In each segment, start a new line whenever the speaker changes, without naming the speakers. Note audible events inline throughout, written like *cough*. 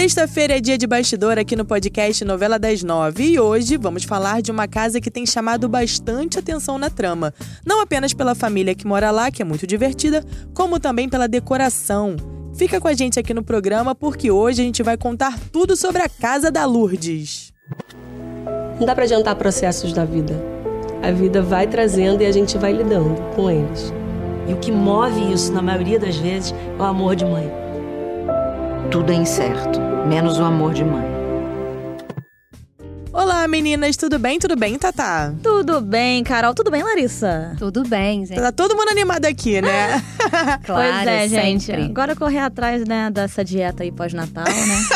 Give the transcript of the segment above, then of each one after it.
Sexta-feira é dia de bastidor aqui no podcast Novela das Nove e hoje vamos falar de uma casa que tem chamado bastante atenção na trama. Não apenas pela família que mora lá, que é muito divertida, como também pela decoração. Fica com a gente aqui no programa porque hoje a gente vai contar tudo sobre a Casa da Lourdes.
Não dá para adiantar processos da vida. A vida vai trazendo e a gente vai lidando com eles.
E o que move isso, na maioria das vezes, é o amor de mãe.
Tudo é incerto, menos o amor de mãe.
Olá, meninas, tudo bem? Tudo bem, Tatá?
Tudo bem, Carol. Tudo bem, Larissa?
Tudo bem, gente.
Tá todo mundo animado aqui, né? *laughs*
claro,
pois é, gente.
sempre.
Agora correr atrás, né, dessa dieta aí pós-natal, né?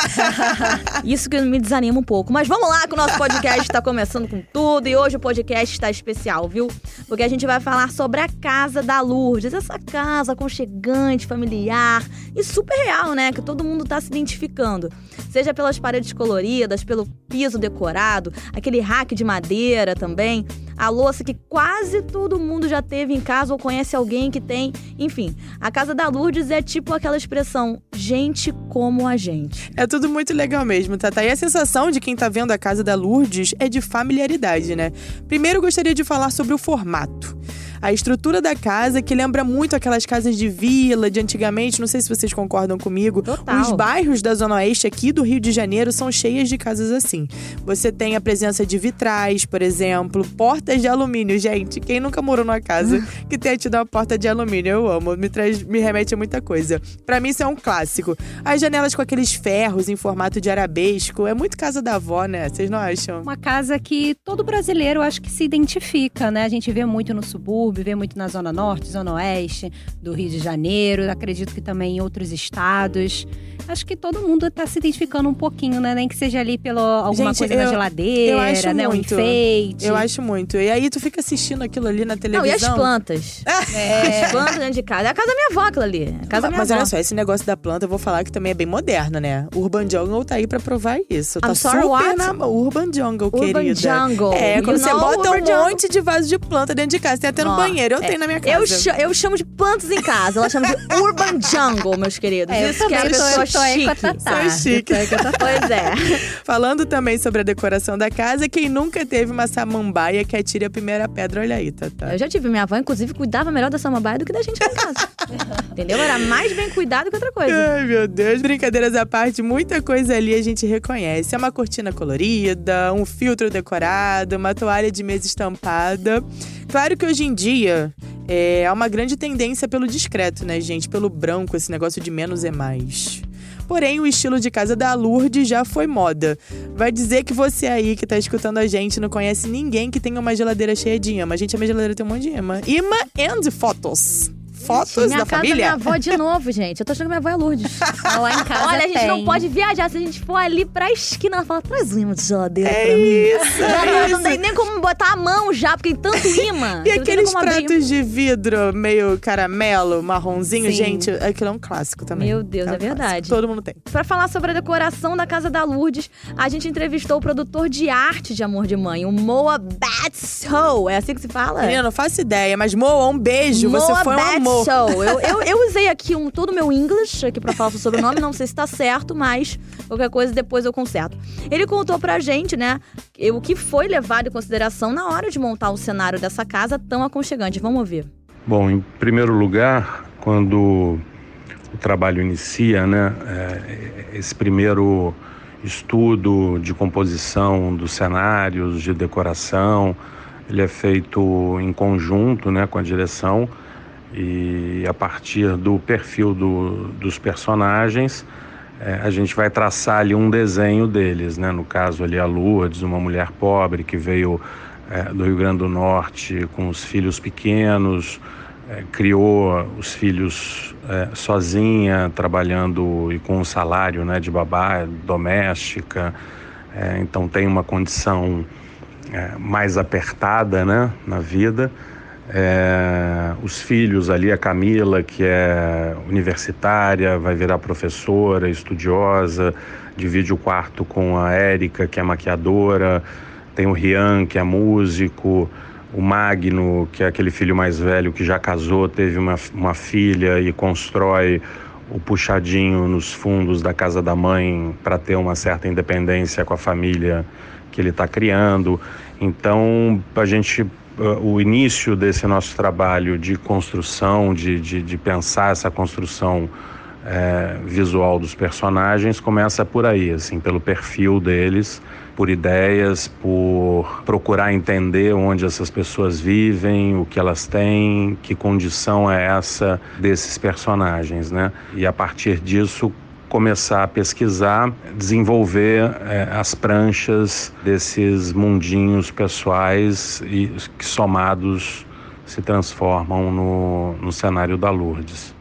*laughs* Isso que me desanima um pouco. Mas vamos lá que o nosso podcast está começando com tudo. E hoje o podcast está especial, viu? Porque a gente vai falar sobre a Casa da Lourdes. Essa casa aconchegante, familiar e super real, né? Que todo mundo tá se identificando. Seja pelas paredes coloridas, pelo piso decorado, aquele rack de madeira também, a louça que quase todo mundo já teve em casa ou conhece alguém que tem. Enfim, a Casa da Lourdes é tipo aquela expressão gente como a gente.
É tudo muito legal mesmo, Tata. E a sensação de quem tá vendo a Casa da Lourdes é de familiaridade, né? Primeiro, gostaria de falar sobre o formato. A estrutura da casa, que lembra muito aquelas casas de vila de antigamente, não sei se vocês concordam comigo.
Total.
Os bairros da Zona Oeste aqui do Rio de Janeiro são cheias de casas assim. Você tem a presença de vitrais, por exemplo, portas de alumínio. Gente, quem nunca morou numa casa *laughs* que tenha tido uma porta de alumínio? Eu amo, me, traz, me remete a muita coisa. Pra mim, isso é um clássico. As janelas com aqueles ferros em formato de arabesco. É muito casa da avó, né? Vocês não acham?
Uma casa que todo brasileiro acho que se identifica, né? A gente vê muito no subúrbio, vê muito na Zona Norte, Zona Oeste do Rio de Janeiro, acredito que também em outros estados. Acho que todo mundo está se identificando um pouquinho, né? Nem que seja ali pela alguma
Gente,
coisa
eu-
na geladeira,
eu acho
né? Um
muito.
enfeite.
Eu acho muito. E aí tu fica assistindo aquilo ali na
Não,
televisão.
e as plantas? *laughs* É. As plantas dentro de casa. É a casa da minha avó, aquela ali. É a casa da minha
Mas
avó.
olha só, esse negócio da planta, eu vou falar que também é bem moderno, né? Urban Jungle tá aí pra provar isso. Tá
I'm sorry,
super
what?
na Urban Jungle,
Urban
querida.
Jungle.
É, quando
You
você bota um
Urban Jungle?
monte de vaso de planta dentro de casa. Tem até no Banheiro, eu
é.
tenho na minha casa.
Eu, cha- eu chamo de plantas em casa. Ela chama de Urban Jungle, meus queridos.
É, eu
Isso que é a
também tô-
pessoa
tô aí com a
chique.
Sou chique.
Eu.
Pois é.
Falando também sobre a decoração da casa, quem nunca teve uma samambaia que atire a primeira pedra, olha aí, Tata.
Eu já tive. Minha avó, inclusive, cuidava melhor da samambaia do que da gente lá em casa. Entendeu? Era mais bem cuidado que outra coisa.
Ai, meu Deus. Brincadeiras à parte, muita coisa ali a gente reconhece. É uma cortina colorida, um filtro decorado, uma toalha de mesa estampada. Claro que hoje em dia é uma grande tendência pelo discreto, né, gente? Pelo branco, esse negócio de menos é mais. Porém, o estilo de casa da Lourdes já foi moda. Vai dizer que você aí que tá escutando a gente não conhece ninguém que tenha uma geladeira cheia de imã. Gente, a minha geladeira tem um monte de imã. Imã and fotos. Fotos
minha
da
casa
família?
minha avó de novo, gente. Eu tô achando que minha avó é Lourdes. *laughs*
Lá em casa
Olha, a gente não pode viajar. Se a gente for ali pra esquina, ela fala, traz um imã de geladeira
É
pra mim.
isso, *laughs*
Já
é
não, não tem nem como botar a mão já, porque tem tanto imã.
E
não
aqueles pratos de vidro meio caramelo, marronzinho,
Sim.
gente, aquilo é um clássico também.
Meu Deus,
um
é
clássico.
verdade.
Todo mundo tem.
Pra falar sobre a decoração da Casa da Lourdes, a gente entrevistou o produtor de arte de Amor de Mãe, o Moa Batsow. É assim que se fala?
Menina, não faço ideia, mas Moa, um beijo, você
Moa
foi um amor.
Batsow. Eu, eu, eu usei aqui um todo meu English aqui pra falar o sobrenome, não sei se tá certo, mas qualquer coisa depois eu conserto. Ele contou pra gente, né, o que foi levado em consideração na hora de montar o cenário dessa casa tão aconchegante. Vamos ouvir.
Bom, em primeiro lugar, quando o trabalho inicia, né, é, esse primeiro estudo de composição dos cenários, de decoração, ele é feito em conjunto, né, com a direção e a partir do perfil do- dos personagens, é, a gente vai traçar ali um desenho deles, né? No caso ali a Lourdes, uma mulher pobre que veio é, do Rio Grande do Norte com os filhos pequenos, é, criou os filhos é, sozinha, trabalhando e com um salário né, de babá doméstica. É, então tem uma condição é, mais apertada né, na vida. É, os filhos ali, a Camila, que é universitária, vai virar professora, estudiosa, divide o quarto com a Érica, que é maquiadora, tem o Rian, que é músico, o Magno, que é aquele filho mais velho que já casou, teve uma, uma filha e constrói o puxadinho nos fundos da casa da mãe para ter uma certa independência com a família que ele está criando. Então, a gente o início desse nosso trabalho de construção, de, de, de pensar essa construção é, visual dos personagens começa por aí, assim, pelo perfil deles, por ideias, por procurar entender onde essas pessoas vivem, o que elas têm, que condição é essa desses personagens, né? E a partir disso começar a pesquisar, desenvolver é, as pranchas desses mundinhos pessoais e que somados se transformam no, no cenário da Lourdes.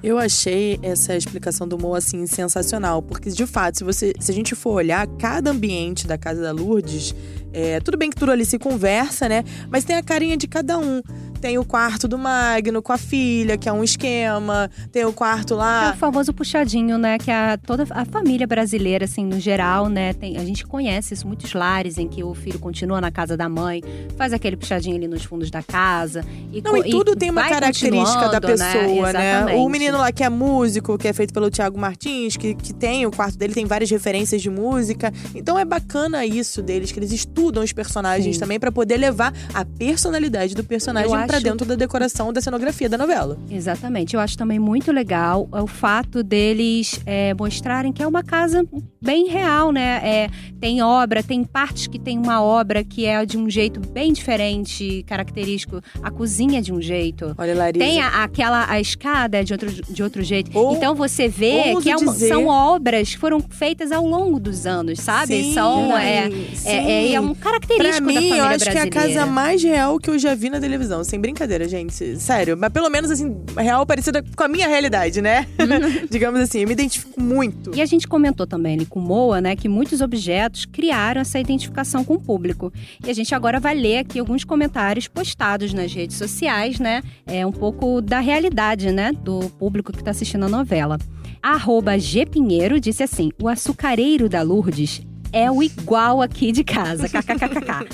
Eu achei essa explicação do Mo assim sensacional, porque de fato, se você, se a gente for olhar cada ambiente da casa da Lourdes, é, tudo bem que tudo ali se conversa, né? Mas tem a carinha de cada um. Tem o quarto do Magno com a filha, que é um esquema. Tem o quarto lá.
É o famoso puxadinho, né? Que a, toda a família brasileira, assim, no geral, né? Tem, a gente conhece isso, muitos lares em que o filho continua na casa da mãe, faz aquele puxadinho ali nos fundos da casa.
E, Não, e tudo e tem uma característica da né? pessoa, né? né? O menino lá que é músico, que é feito pelo Tiago Martins, que, que tem o quarto dele, tem várias referências de música. Então é bacana isso deles, que eles estudam os personagens Sim. também para poder levar a personalidade do personagem para dentro da decoração da cenografia da novela.
Exatamente. Eu acho também muito legal o fato deles é, mostrarem que é uma casa bem real, né? É, tem obra, tem partes que tem uma obra que é de um jeito bem diferente, característico. A cozinha é de um jeito.
Olha, Larissa.
Tem a, aquela a escada é de outro, de outro jeito. Ou, então você vê que é uma, são obras que foram feitas ao longo dos anos, sabe?
Sim,
são é, é, é, é, um característico
pra mim,
da família
eu acho
brasileira.
que é a casa mais real que eu já vi na televisão, sem brincadeira, gente. Sério, mas pelo menos assim, real parecida com a minha realidade, né? *laughs* Digamos assim, eu me identifico muito.
E a gente comentou também ali com Moa, né, que muitos objetos criaram essa identificação com o público. E a gente agora vai ler aqui alguns comentários postados nas redes sociais, né? É um pouco da realidade, né, do público que está assistindo a novela. Arroba G Pinheiro disse assim: o açucareiro da Lourdes é o igual aqui de casa. KKKK.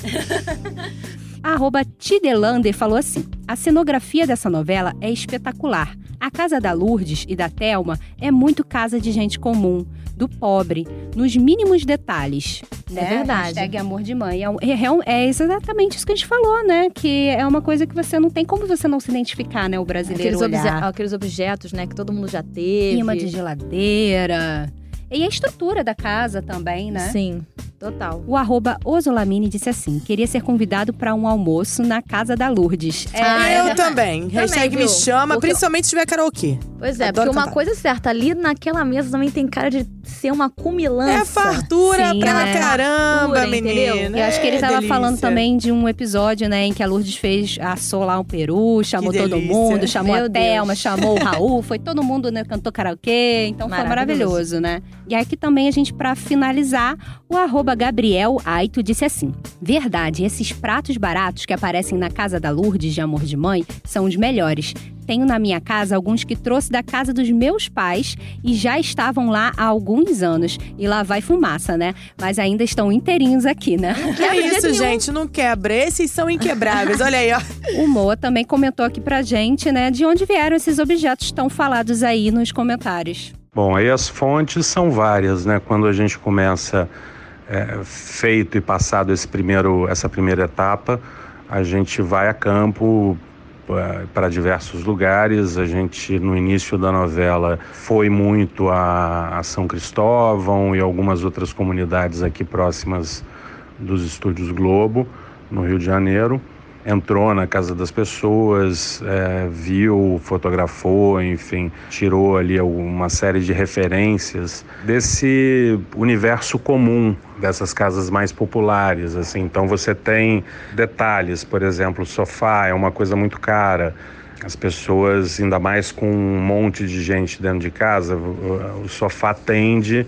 *laughs* Arroba Tidelander falou assim: a cenografia dessa novela é espetacular. A casa da Lourdes e da Telma é muito casa de gente comum, do pobre, nos mínimos detalhes.
É né? verdade.
Hashtag amor de mãe. É, é, é, exatamente isso que a gente falou, né? Que é uma coisa que você não tem como você não se identificar, né? O brasileiro
aqueles,
olhar.
Obje aqueles objetos, né? Que todo mundo já teve.
Imã de geladeira. E a estrutura da casa também, né?
Sim. Total.
O arroba Ozolamini disse assim: queria ser convidado para um almoço na casa da Lourdes.
É, ah, eu *laughs* é também. Hashtag me chama, porque principalmente se tiver karaokê.
Pois é, Adoro porque uma coisa é certa, ali naquela mesa também tem cara de ser uma cumilança.
É fartura Sim, pra né? caramba, fartura, menina.
Eu acho que ele
é
tava
delícia.
falando também de um episódio, né, em que a Lourdes fez, assou lá um peru, chamou todo mundo, chamou Meu a Thelma, chamou o Raul, foi todo mundo, né, cantou karaokê, então foi maravilhoso, né? E aqui também a gente, para finalizar, o arroba Gabriel Aito disse assim: Verdade, esses pratos baratos que aparecem na casa da Lourdes de Amor de Mãe são os melhores. Tenho na minha casa alguns que trouxe da casa dos meus pais e já estavam lá há alguns anos. E lá vai fumaça, né? Mas ainda estão inteirinhos aqui, né?
Que é isso, gente, não quebra. Esses são inquebráveis. Olha aí, ó.
O Moa também comentou aqui pra gente, né, de onde vieram esses objetos tão falados aí nos comentários.
Bom, aí as fontes são várias, né? Quando a gente começa é, feito e passado esse primeiro, essa primeira etapa, a gente vai a campo para diversos lugares. A gente, no início da novela, foi muito a, a São Cristóvão e algumas outras comunidades aqui próximas dos estúdios Globo, no Rio de Janeiro entrou na casa das pessoas, é, viu, fotografou, enfim, tirou ali uma série de referências desse universo comum dessas casas mais populares, assim. Então você tem detalhes, por exemplo, o sofá é uma coisa muito cara. As pessoas, ainda mais com um monte de gente dentro de casa, o sofá tende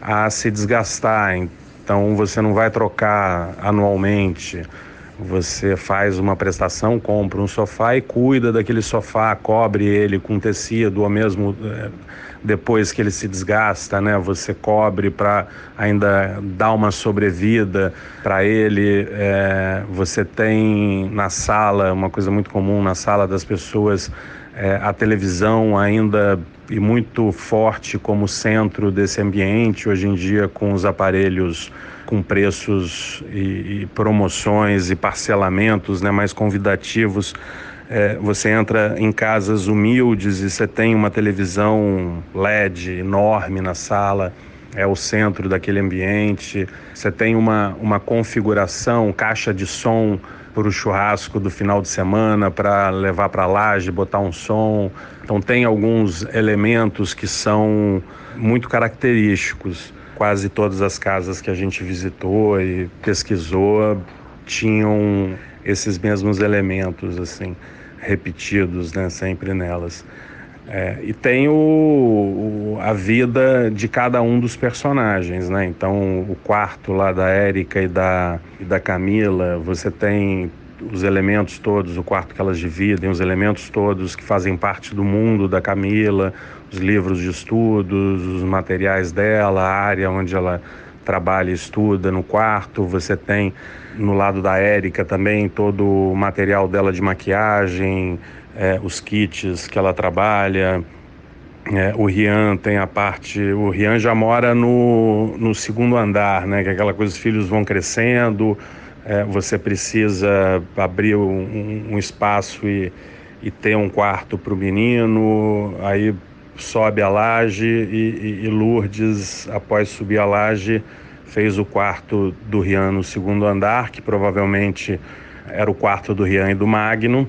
a se desgastar. Então você não vai trocar anualmente. Você faz uma prestação, compra um sofá e cuida daquele sofá, cobre ele com tecido, ou mesmo é, depois que ele se desgasta, né? Você cobre para ainda dar uma sobrevida para ele. É, você tem na sala, uma coisa muito comum na sala das pessoas, é, a televisão ainda e muito forte como centro desse ambiente, hoje em dia com os aparelhos com preços e, e promoções e parcelamentos né, mais convidativos. É, você entra em casas humildes e você tem uma televisão LED enorme na sala, é o centro daquele ambiente. Você tem uma, uma configuração, caixa de som para o churrasco do final de semana, para levar para a laje, botar um som. Então tem alguns elementos que são muito característicos. Quase todas as casas que a gente visitou e pesquisou tinham esses mesmos elementos assim repetidos, né, sempre nelas. É, e tem o, o, a vida de cada um dos personagens, né? Então, o quarto lá da Érica e da, e da Camila, você tem os elementos todos, o quarto que elas dividem, os elementos todos que fazem parte do mundo da Camila, os livros de estudos, os materiais dela, a área onde ela trabalha e estuda no quarto, você tem no lado da Érica também todo o material dela de maquiagem, é, os kits que ela trabalha. É, o Rian tem a parte. O Rian já mora no, no segundo andar, né? Que é aquela coisa, os filhos vão crescendo, é, você precisa abrir um, um espaço e, e, ter um quarto para o menino, aí sobe a laje e, e, e, Lourdes, após subir a laje, fez o quarto do Rian no segundo andar, que provavelmente era o quarto do Rian e do Magno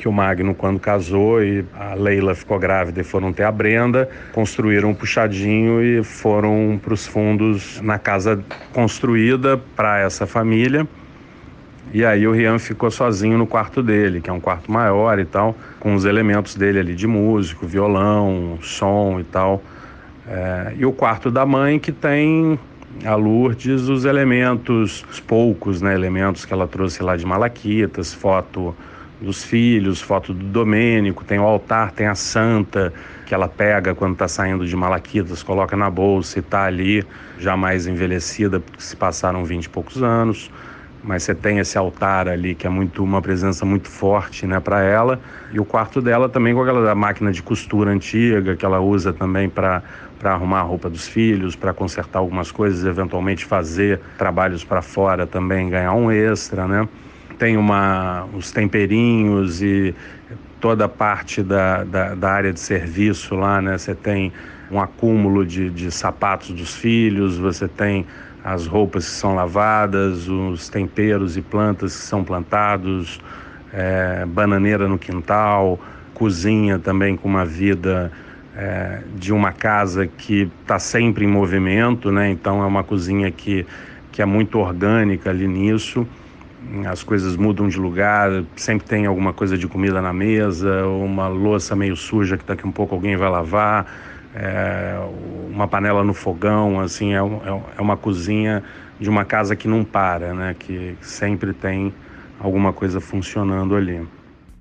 que o Magno, quando casou e a Leila ficou grávida e foram ter a Brenda, construíram um puxadinho e foram para os fundos na casa construída para essa família. E aí o Rian ficou sozinho no quarto dele, que é um quarto maior e tal, com os elementos dele ali de músico, violão, som e tal. É, e o quarto da mãe que tem a Lourdes os elementos, os poucos né, elementos que ela trouxe lá de Malaquitas, foto dos filhos, foto do Domênico, tem o altar, tem a santa que ela pega quando está saindo de Malaquitas, coloca na bolsa e está ali, jamais envelhecida, porque se passaram vinte e poucos anos. Mas você tem esse altar ali que é muito uma presença muito forte, né, para ela. E o quarto dela também com aquela máquina de costura antiga que ela usa também para para arrumar a roupa dos filhos, para consertar algumas coisas, eventualmente fazer trabalhos para fora também, ganhar um extra, né? Tem uma, os temperinhos e toda a parte da, da, da, área de serviço lá, né? Você tem um acúmulo de, de sapatos dos filhos, você tem as roupas que são lavadas, os temperos e plantas que são plantados, é, bananeira no quintal, cozinha também com uma vida é, de uma casa que está sempre em movimento, né? Então é uma cozinha que, que é muito orgânica ali nisso as coisas mudam de lugar, sempre tem alguma coisa de comida na mesa, uma louça meio suja que daqui um pouco alguém vai lavar, é, uma panela no fogão, assim, é, é, é, uma cozinha de uma casa que não para, né? Que sempre tem alguma coisa funcionando ali.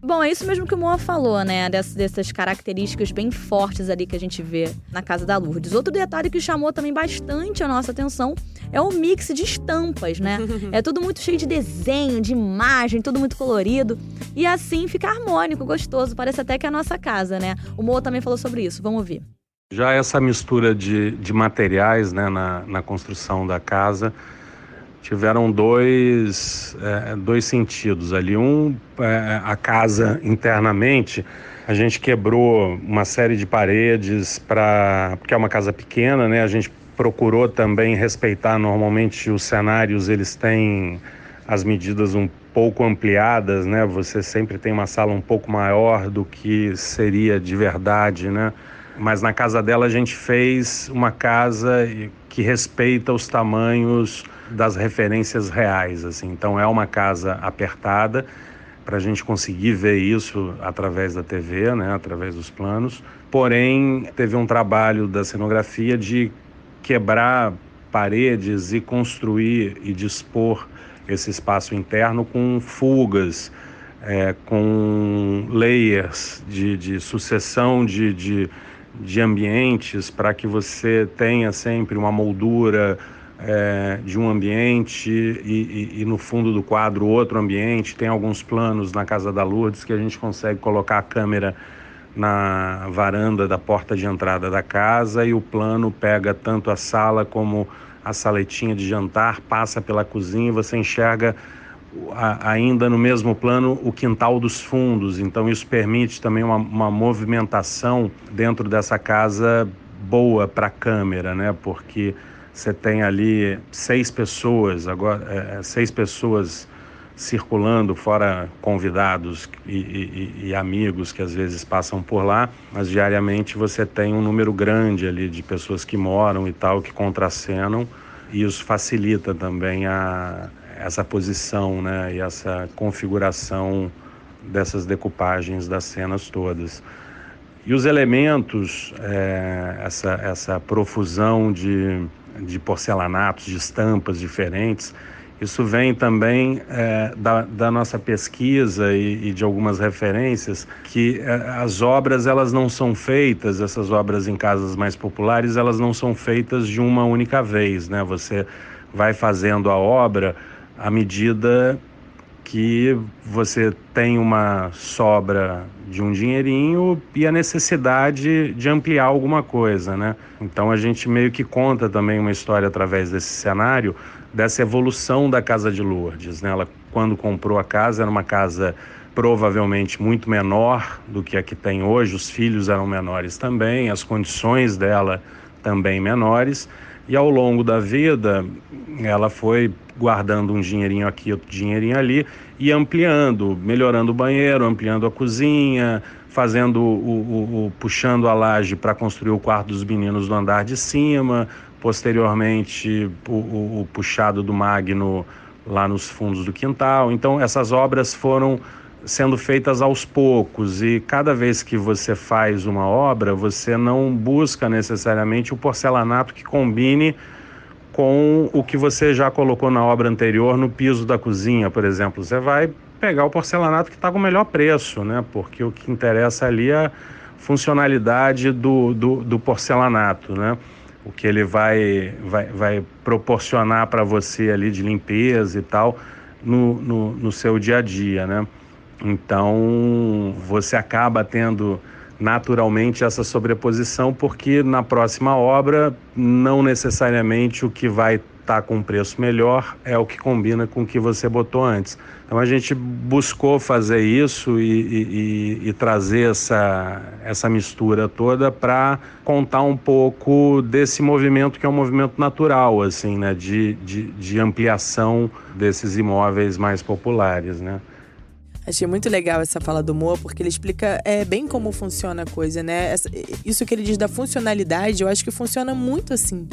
Bom, é isso mesmo que o Moa falou, né? Dessas, dessas características bem fortes ali que a gente vê na casa da Lourdes. Outro detalhe que chamou também bastante a nossa atenção é o mix de estampas, né? *laughs* é tudo muito cheio de desenho, de imagem, tudo muito colorido. E assim fica harmônico, gostoso. Parece até que é a nossa casa, né? O Moa também falou sobre isso. Vamos ouvir.
Já essa mistura de, de materiais né, na, na construção da casa tiveram dois, é, dois sentidos ali. Um, é, a casa internamente, a gente quebrou uma série de paredes para porque é uma casa pequena, né? A gente procurou também respeitar normalmente os cenários, eles têm as medidas um pouco ampliadas, né? Você sempre tem uma sala um pouco maior do que seria de verdade, né? Mas na casa dela a gente fez uma casa que respeita os tamanhos das referências reais, assim. Então é uma casa apertada para a gente conseguir ver isso através da TV, né, através dos planos. Porém, teve um trabalho da cenografia de quebrar paredes e construir e dispor esse espaço interno com fugas, é, com layers de, de sucessão de, de, de ambientes para que você tenha sempre uma moldura é, de um ambiente e, e, e, no fundo do quadro outro ambiente. Tem alguns planos na Casa da Lourdes que a gente consegue colocar a câmera na varanda da porta de entrada da casa e o plano pega tanto a sala como a saletinha de jantar, passa pela cozinha você enxerga ainda no mesmo plano o quintal dos fundos. Então isso permite também uma, uma movimentação dentro dessa casa boa para a câmera, né? Porque você tem ali seis pessoas, agora é, é, seis pessoas circulando, fora convidados e, e, e, amigos que às vezes passam por lá, mas diariamente você tem um número grande ali de pessoas que moram e tal, que contracenam, e isso facilita também a, essa posição né, e essa configuração dessas decoupagens das cenas todas. E os elementos, é, essa, essa profusão de de porcelanatos, de estampas diferentes. Isso vem também é, da, da, nossa pesquisa e, e, de algumas referências que é, as obras elas não são feitas, essas obras em casas mais populares, elas não são feitas de uma única vez, né? Você vai fazendo a obra à medida que você tem uma sobra de um dinheirinho e a necessidade de ampliar alguma coisa, né? Então a gente meio que conta também uma história através desse cenário dessa evolução da casa de Lourdes, né? Ela quando comprou a casa era uma casa provavelmente muito menor do que a que tem hoje, os filhos eram menores também, as condições dela também menores, e ao longo da vida ela foi guardando um dinheirinho aqui, outro dinheirinho ali e ampliando, melhorando o banheiro, ampliando a cozinha, fazendo o, o, o puxando a laje para construir o quarto dos meninos no andar de cima, posteriormente o, o puxado do magno lá nos fundos do quintal. Então essas obras foram sendo feitas aos poucos e cada vez que você faz uma obra, você não busca necessariamente o porcelanato que combine com o que você já colocou na obra anterior no piso da cozinha, por exemplo. Você vai pegar o porcelanato que está com o melhor preço, né? Porque o que interessa ali é a funcionalidade do, do, do porcelanato, né? O que ele vai, vai, vai proporcionar para você ali de limpeza e tal no, no, no seu dia a dia, né? Então você acaba tendo naturalmente essa sobreposição, porque na próxima obra, não necessariamente o que vai estar tá com preço melhor é o que combina com o que você botou antes. Então a gente buscou fazer isso e, e, e trazer essa, essa mistura toda para contar um pouco desse movimento que é um movimento natural, assim, né, de, de, de ampliação desses imóveis mais populares, né.
Achei muito legal essa fala do Moa, porque ele explica é, bem como funciona a coisa, né? Essa, isso que ele diz da funcionalidade, eu acho que funciona muito assim.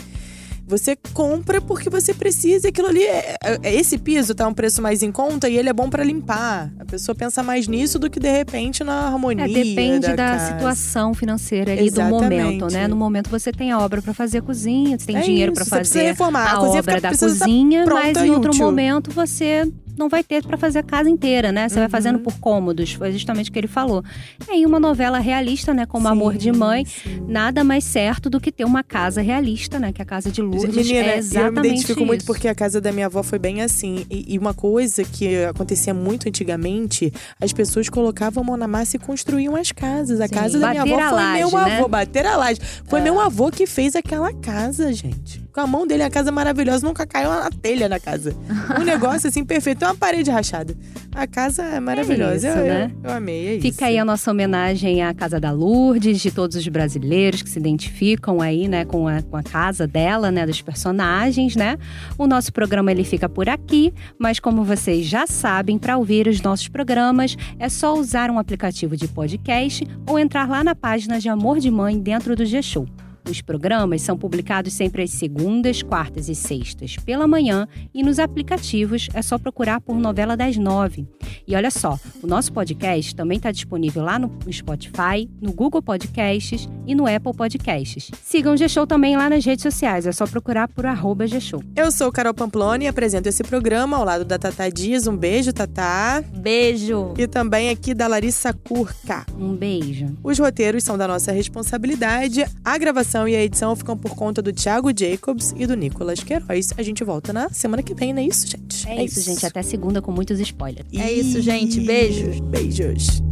Você compra porque você precisa, aquilo ali é, é, esse piso tá um preço mais em conta e ele é bom para limpar. A pessoa pensa mais nisso do que de repente na harmonia. É,
depende
da,
da situação financeira ali do momento, né? No momento você tem a obra para fazer a cozinha, você tem
é
dinheiro para fazer
reformar.
a,
a
obra da cozinha, mas em outro momento você não vai ter para fazer a casa inteira, né? Você uhum. vai fazendo por cômodos, foi justamente o que ele falou. E aí uma novela realista, né, como sim, Amor de Mãe, sim. nada mais certo do que ter uma casa realista, né, que é a casa de Lourdes Menina, é exatamente
eu me identifico
isso.
muito porque a casa da minha avó foi bem assim. E, e, uma coisa que acontecia muito antigamente, as pessoas colocavam a mão na massa e construíam as casas. A sim. casa da minha avó foi laje, meu né? avô, bater a laje. Foi é. meu avô que fez aquela casa, gente com a mão dele, a casa maravilhosa, nunca caiu uma telha na casa. Um *laughs* negócio assim perfeito, tem uma parede rachada. A casa é maravilhosa. É isso, eu, né? eu, eu, amei, é
Fica
isso.
aí a nossa homenagem à Casa da Lourdes, de todos os brasileiros que se identificam aí, né, com a, com a casa dela, né, dos personagens, né? O nosso programa ele fica por aqui, mas como vocês já sabem, para ouvir os nossos programas é só usar um aplicativo de podcast ou entrar lá na página de Amor de Mãe dentro do G-Show. Os programas são publicados sempre às segundas, quartas e sextas pela manhã e nos aplicativos é só procurar por Novela das Nove. E olha só, o nosso podcast também está disponível lá no Spotify, no Google Podcasts e no Apple Podcasts. Sigam o G-Show também lá nas redes sociais, é só procurar por arroba G-Show.
Eu sou Carol Pamploni e apresento esse programa ao lado da Tata Dias. Um beijo, Tata.
Beijo.
E também aqui da Larissa Curca.
Um beijo.
Os roteiros são da nossa responsabilidade. A gravação e a edição ficam por conta do Thiago Jacobs e do Nicolas Queiroz. A gente volta na semana que vem, não é isso, gente?
É, isso, gente. Até segunda com muitos spoilers.
É isso, gente. Beijos.
Beijos.